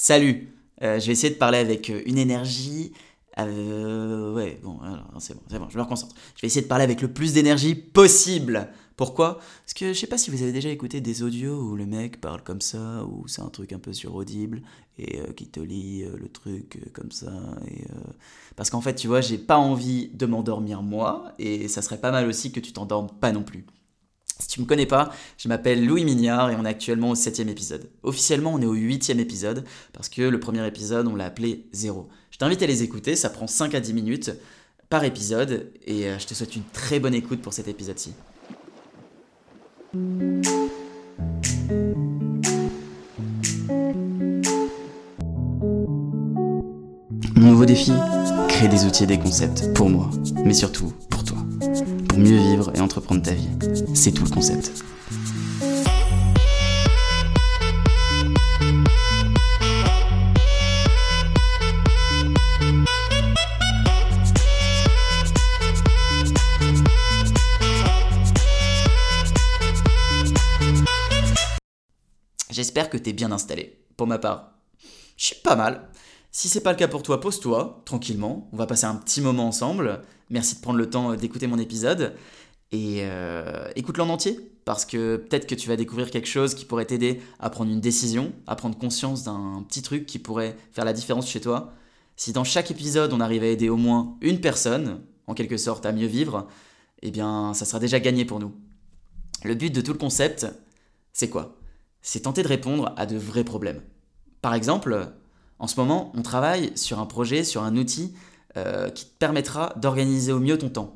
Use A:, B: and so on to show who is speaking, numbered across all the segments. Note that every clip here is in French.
A: Salut euh, Je vais essayer de parler avec euh, une énergie. Euh, ouais, bon, c'est bon, c'est bon, je me reconcentre. Je vais essayer de parler avec le plus d'énergie possible. Pourquoi? Parce que je sais pas si vous avez déjà écouté des audios où le mec parle comme ça, ou c'est un truc un peu sur Audible, et qui te lit le truc comme ça. Parce qu'en fait, tu vois, j'ai pas envie de m'endormir moi, et ça serait pas mal aussi que tu t'endormes pas non plus. Si tu me connais pas, je m'appelle Louis Mignard et on est actuellement au 7 épisode. Officiellement, on est au 8 épisode parce que le premier épisode, on l'a appelé 0. Je t'invite à les écouter, ça prend 5 à 10 minutes par épisode et euh, je te souhaite une très bonne écoute pour cet épisode-ci. Mon nouveau défi Créer des outils et des concepts pour moi, mais surtout mieux vivre et entreprendre ta vie. C'est tout le concept. J'espère que t'es bien installé. Pour ma part, je suis pas mal. Si c'est pas le cas pour toi, pose-toi tranquillement. On va passer un petit moment ensemble. Merci de prendre le temps d'écouter mon épisode. Et euh, écoute-le en entier, parce que peut-être que tu vas découvrir quelque chose qui pourrait t'aider à prendre une décision, à prendre conscience d'un petit truc qui pourrait faire la différence chez toi. Si dans chaque épisode on arrive à aider au moins une personne, en quelque sorte à mieux vivre, eh bien ça sera déjà gagné pour nous. Le but de tout le concept, c'est quoi? C'est tenter de répondre à de vrais problèmes. Par exemple, en ce moment, on travaille sur un projet, sur un outil euh, qui te permettra d'organiser au mieux ton temps.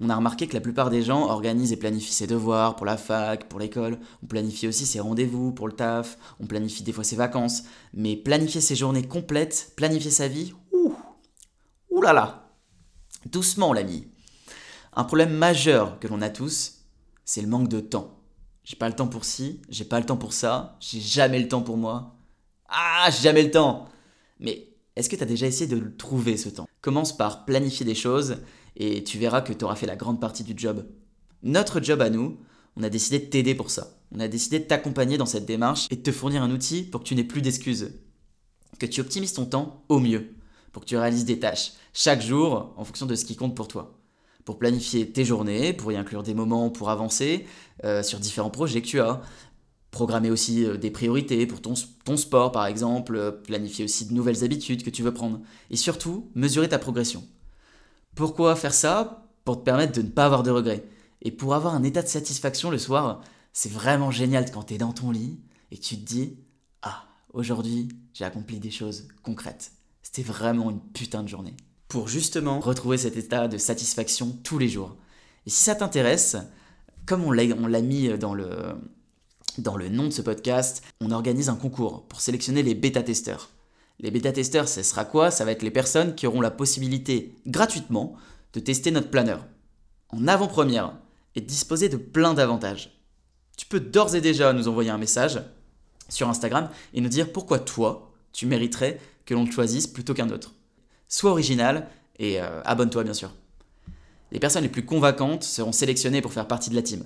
A: On a remarqué que la plupart des gens organisent et planifient ses devoirs pour la fac, pour l'école, on planifie aussi ses rendez-vous pour le taf, on planifie des fois ses vacances, mais planifier ses journées complètes, planifier sa vie, ouh, ouh là là, doucement l'ami. Un problème majeur que l'on a tous, c'est le manque de temps. J'ai pas le temps pour ci, j'ai pas le temps pour ça, j'ai jamais le temps pour moi. Ah, j'ai jamais le temps. Mais est-ce que tu as déjà essayé de le trouver ce temps? Commence par planifier des choses et tu verras que tu auras fait la grande partie du job. Notre job à nous, on a décidé de t'aider pour ça. On a décidé de t'accompagner dans cette démarche et de te fournir un outil pour que tu n'aies plus d'excuses. Que tu optimises ton temps au mieux, pour que tu réalises des tâches chaque jour en fonction de ce qui compte pour toi. Pour planifier tes journées, pour y inclure des moments pour avancer euh, sur différents projets que tu as, Programmer aussi euh, des priorités pour ton, ton sport par exemple, euh, planifier aussi de nouvelles habitudes que tu veux prendre. Et surtout, mesurer ta progression. Pourquoi faire ça? Pour te permettre de ne pas avoir de regrets. Et pour avoir un état de satisfaction le soir, c'est vraiment génial quand tu es dans ton lit et que tu te dis Ah, aujourd'hui, j'ai accompli des choses concrètes. C'était vraiment une putain de journée. Pour justement retrouver cet état de satisfaction tous les jours. Et si ça t'intéresse, comme on l'a mis dans le, dans le nom de ce podcast, on organise un concours pour sélectionner les bêta-testeurs. Les bêta-testeurs, ce sera quoi? Ça va être les personnes qui auront la possibilité, gratuitement, de tester notre planeur. En avant-première et disposer de plein d'avantages. Tu peux d'ores et déjà nous envoyer un message sur Instagram et nous dire pourquoi toi, tu mériterais que l'on te choisisse plutôt qu'un autre. Sois original et euh, abonne-toi bien sûr. Les personnes les plus convaincantes seront sélectionnées pour faire partie de la team.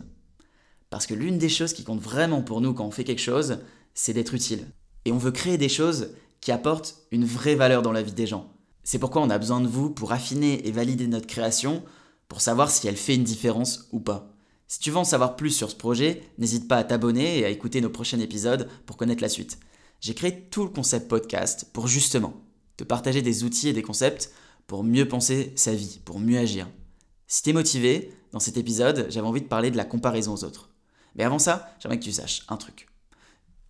A: Parce que l'une des choses qui compte vraiment pour nous quand on fait quelque chose, c'est d'être utile. Et on veut créer des choses qui apportent une vraie valeur dans la vie des gens. C'est pourquoi on a besoin de vous pour affiner et valider notre création, pour savoir si elle fait une différence ou pas. Si tu veux en savoir plus sur ce projet, n'hésite pas à t'abonner et à écouter nos prochains épisodes pour connaître la suite. J'ai créé tout le concept podcast pour justement te partager des outils et des concepts pour mieux penser sa vie, pour mieux agir. Si t'es motivé, dans cet épisode, j'avais envie de parler de la comparaison aux autres. Mais avant ça, j'aimerais que tu saches un truc.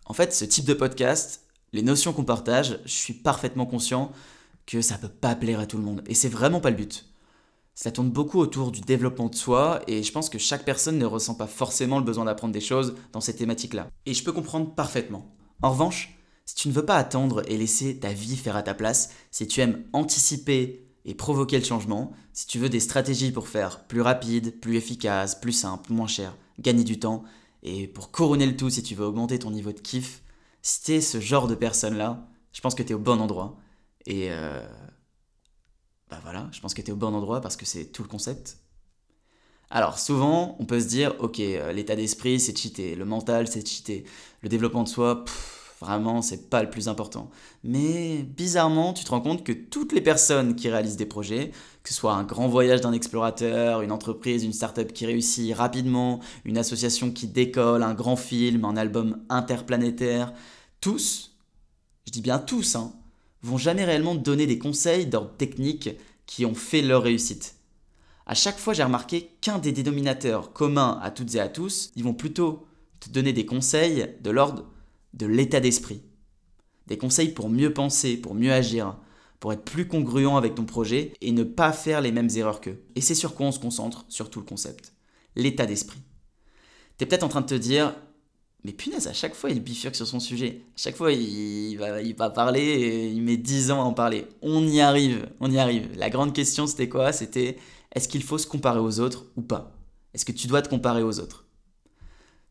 A: En fait, ce type de podcast, les notions qu'on partage, je suis parfaitement conscient que ça peut pas plaire à tout le monde. Et c'est vraiment pas le but. Ça tourne beaucoup autour du développement de soi et je pense que chaque personne ne ressent pas forcément le besoin d'apprendre des choses dans ces thématiques-là. Et je peux comprendre parfaitement. En revanche, si tu ne veux pas attendre et laisser ta vie faire à ta place, si tu aimes anticiper et provoquer le changement, si tu veux des stratégies pour faire plus rapide, plus efficace, plus simple, moins cher, gagner du temps, et pour couronner le tout, si tu veux augmenter ton niveau de kiff, si t'es ce genre de personne-là, je pense que t'es au bon endroit. Et euh, bah voilà, je pense que t'es au bon endroit parce que c'est tout le concept. Alors souvent, on peut se dire, ok, euh, l'état d'esprit c'est cheaté, le mental c'est cheaté, le développement de soi, vraiment, c'est pas le plus important. Mais bizarrement, tu te rends compte que toutes les personnes qui réalisent des projets, que ce soit un grand voyage d'un explorateur, une entreprise, une start-up qui réussit rapidement, une association qui décolle, un grand film, un album interplanétaire, tous, je dis bien tous, hein, vont jamais réellement donner des conseils d'ordre technique qui ont fait leur réussite. À chaque fois, j'ai remarqué qu'un des dénominateurs communs à toutes et à tous, ils vont plutôt te donner des conseils de l'ordre de l'état d'esprit. Des conseils pour mieux penser, pour mieux agir, pour être plus congruent avec ton projet et ne pas faire les mêmes erreurs qu'eux. Et c'est sur quoi on se concentre, sur tout le concept. L'état d'esprit. Tu es peut-être en train de te dire, mais punaise, à chaque fois il bifurque sur son sujet. À chaque fois il va, va parler et il met 10 ans à en parler. On y arrive, on y arrive. La grande question c'était quoi? C'était est-ce qu'il faut se comparer aux autres ou pas? Est-ce que tu dois te comparer aux autres?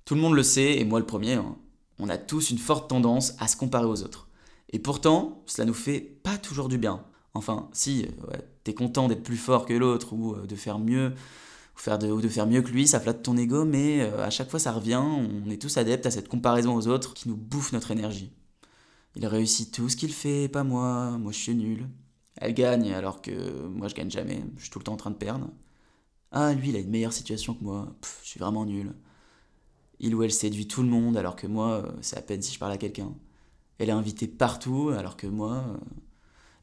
A: Tout le monde le sait, et moi le premier, hein. On a tous une forte tendance à se comparer aux autres. Et pourtant, cela nous fait pas toujours du bien. Enfin, si, euh, ouais, t'es content d'être plus fort que l'autre ou euh, de faire mieux, de, faire mieux que lui, ça flatte ton ego, mais euh, à chaque fois ça revient, on est tous adeptes à cette comparaison aux autres qui nous bouffe notre énergie. Il réussit tout ce qu'il fait, pas moi, moi je suis nul. Elle gagne alors que moi je gagne jamais, je suis tout le temps en train de perdre. Ah, lui il a une meilleure situation que moi, je suis vraiment nul. Il ou elle séduit tout le monde alors que moi, c'est à peine si je parle à quelqu'un elle est invitée partout, alors que moi,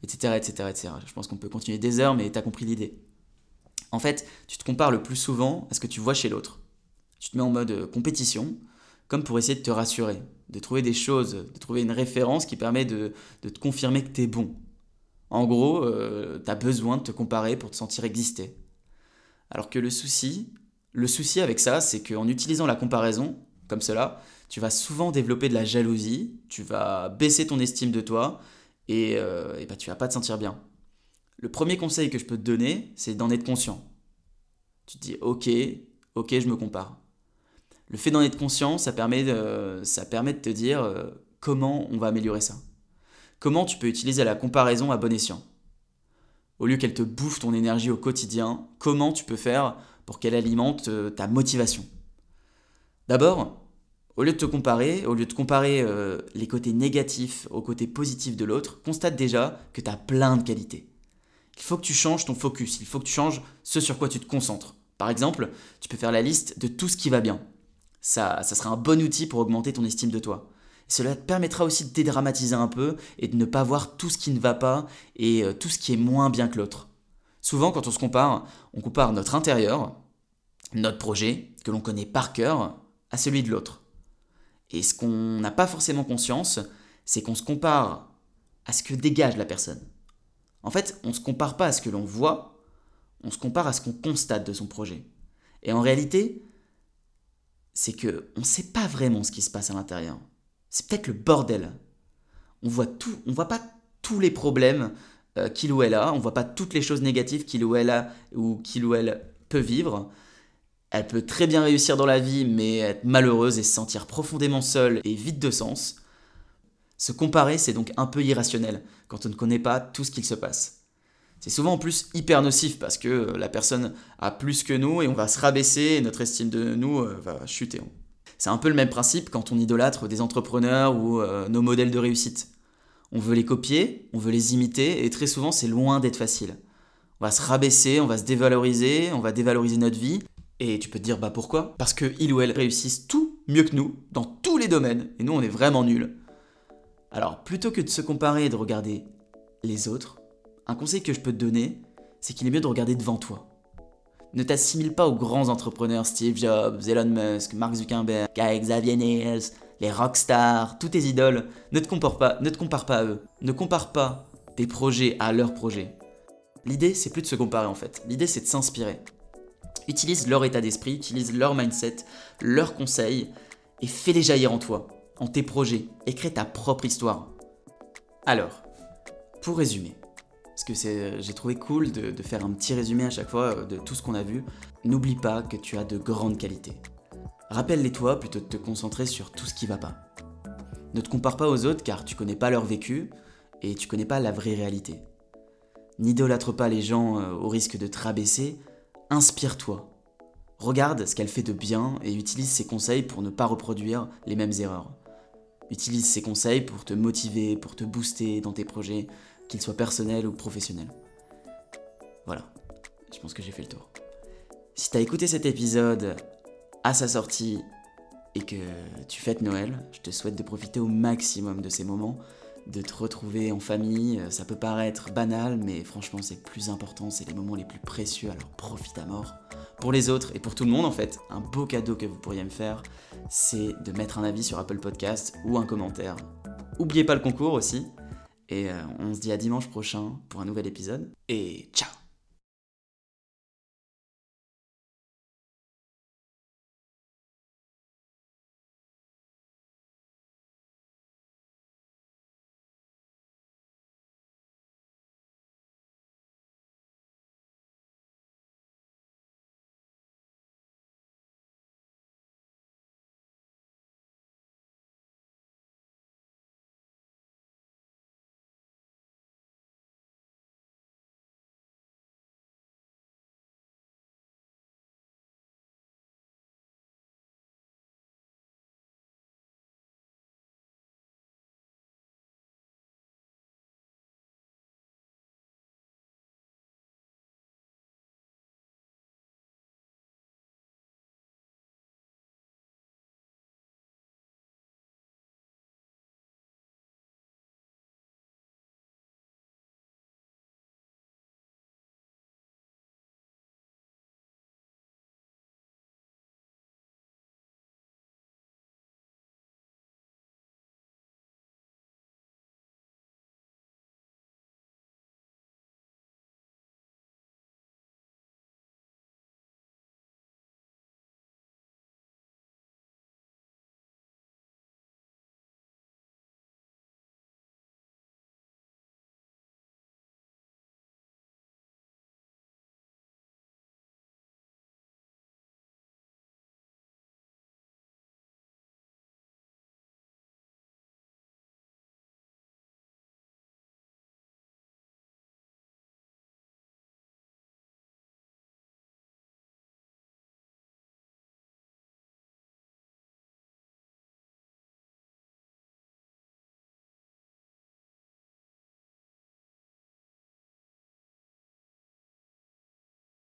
A: etc., etc., etc. Je pense qu'on peut continuer des heures, mais tu as compris l'idée. En fait, tu te compares le plus souvent à ce que tu vois chez l'autre. Tu te mets en mode euh, compétition, comme pour essayer de te rassurer, de trouver des choses, de trouver une référence qui permet de, te confirmer que tu es bon. En gros, euh, tu as besoin de te comparer pour te sentir exister. Alors que le souci, le souci avec ça, c'est qu'en utilisant la comparaison, comme cela, tu vas souvent développer de la jalousie, tu vas baisser ton estime de toi et, euh, et bah, tu vas pas te sentir bien. Le premier conseil que je peux te donner, c'est d'en être conscient. Tu te dis ok, ok, je me compare. Le fait d'en être conscient, ça permet de, te dire euh, comment on va améliorer ça. Comment tu peux utiliser la comparaison à bon escient. Au lieu qu'elle te bouffe ton énergie au quotidien, comment tu peux faire pour qu'elle alimente euh, ta motivation D'abord, au lieu de te comparer, au lieu de comparer euh, les côtés négatifs aux côtés positifs de l'autre, constate déjà que tu as plein de qualités. Il faut que tu changes ton focus, il faut que tu changes ce sur quoi tu te concentres. Par exemple, tu peux faire la liste de tout ce qui va bien. Ça, ça sera un bon outil pour augmenter ton estime de toi. Cela te permettra aussi de dédramatiser un peu et de ne pas voir tout ce qui ne va pas et euh, tout ce qui est moins bien que l'autre. Souvent, quand on se compare, on compare notre intérieur, notre projet, que l'on connaît par cœur, à celui de l'autre. Et ce qu'on n'a pas forcément conscience, c'est qu'on se compare à ce que dégage la personne. En fait, on ne se compare pas à ce que l'on voit, on se compare à ce qu'on constate de son projet. Et en réalité, c'est que on ne sait pas vraiment ce qui se passe à l'intérieur. C'est peut-être le bordel. On voit tout, on voit pas tous les problèmes euh, qu'il ou elle a, on voit pas toutes les choses négatives qu'il ou elle a ou qu'il ou elle peut vivre. Elle peut très bien réussir dans la vie, mais être malheureuse et se sentir profondément seule et vide de sens. Se comparer, c'est donc un peu irrationnel quand on ne connaît pas tout ce qu'il se passe. C'est souvent en plus hyper nocif parce que la personne a plus que nous et on va se rabaisser et notre estime de nous euh, va chuter. C'est un peu le même principe quand on idolâtre des entrepreneurs ou euh, nos modèles de réussite. On veut les copier, on veut les imiter et très souvent c'est loin d'être facile. On va se rabaisser, on va se dévaloriser, on va dévaloriser notre vie et tu peux te dire, bah pourquoi? Parce qu'ils ou elles réussissent tout mieux que nous, dans tous les domaines, et nous on est vraiment nuls. Alors, plutôt que de se comparer et de regarder les autres, un conseil que je peux te donner, c'est qu'il est mieux de regarder devant toi. Ne t'assimile pas aux grands entrepreneurs Steve Jobs, Elon Musk, Mark Zuckerberg, Xavier Niels, les rockstars, tous tes idoles. Ne te compare pas, ne te pas à eux. Ne compare pas tes projets à leurs projets. L'idée, c'est plus de se comparer en fait. L'idée, c'est de s'inspirer. Utilise leur état d'esprit, utilise leur mindset, leurs conseils et fais-les jaillir en toi, en tes projets, et crée ta propre histoire. Alors, pour résumer, parce que j'ai trouvé cool de, de, faire un petit résumé à chaque fois euh, de tout ce qu'on a vu, n'oublie pas que tu as de grandes qualités. Rappelle-les toi plutôt de te concentrer sur tout ce qui va pas. Ne te compare pas aux autres car tu connais pas leur vécu et tu connais pas la vraie réalité. N'idolâtre pas les gens euh, au risque de te rabaisser inspire-toi. Regarde ce qu'elle fait de bien et utilise ses conseils pour ne pas reproduire les mêmes erreurs. Utilise ces conseils pour te motiver, pour te booster dans tes projets, qu'ils soient personnels ou professionnels. Voilà, je pense que j'ai fait le tour. Si t'as écouté cet épisode à sa sortie et que tu fêtes Noël, je te souhaite de profiter au maximum de ces moments, de te retrouver en famille. Ça peut paraître banal, mais franchement c'est plus important, c'est les moments les plus précieux, alors profite à mort. Pour les autres et pour tout le monde en fait, un beau cadeau que vous pourriez me faire, c'est de mettre un avis sur Apple Podcast ou un commentaire. Oubliez pas le concours aussi. Et euh, on se dit à dimanche prochain pour un nouvel épisode. Et ciao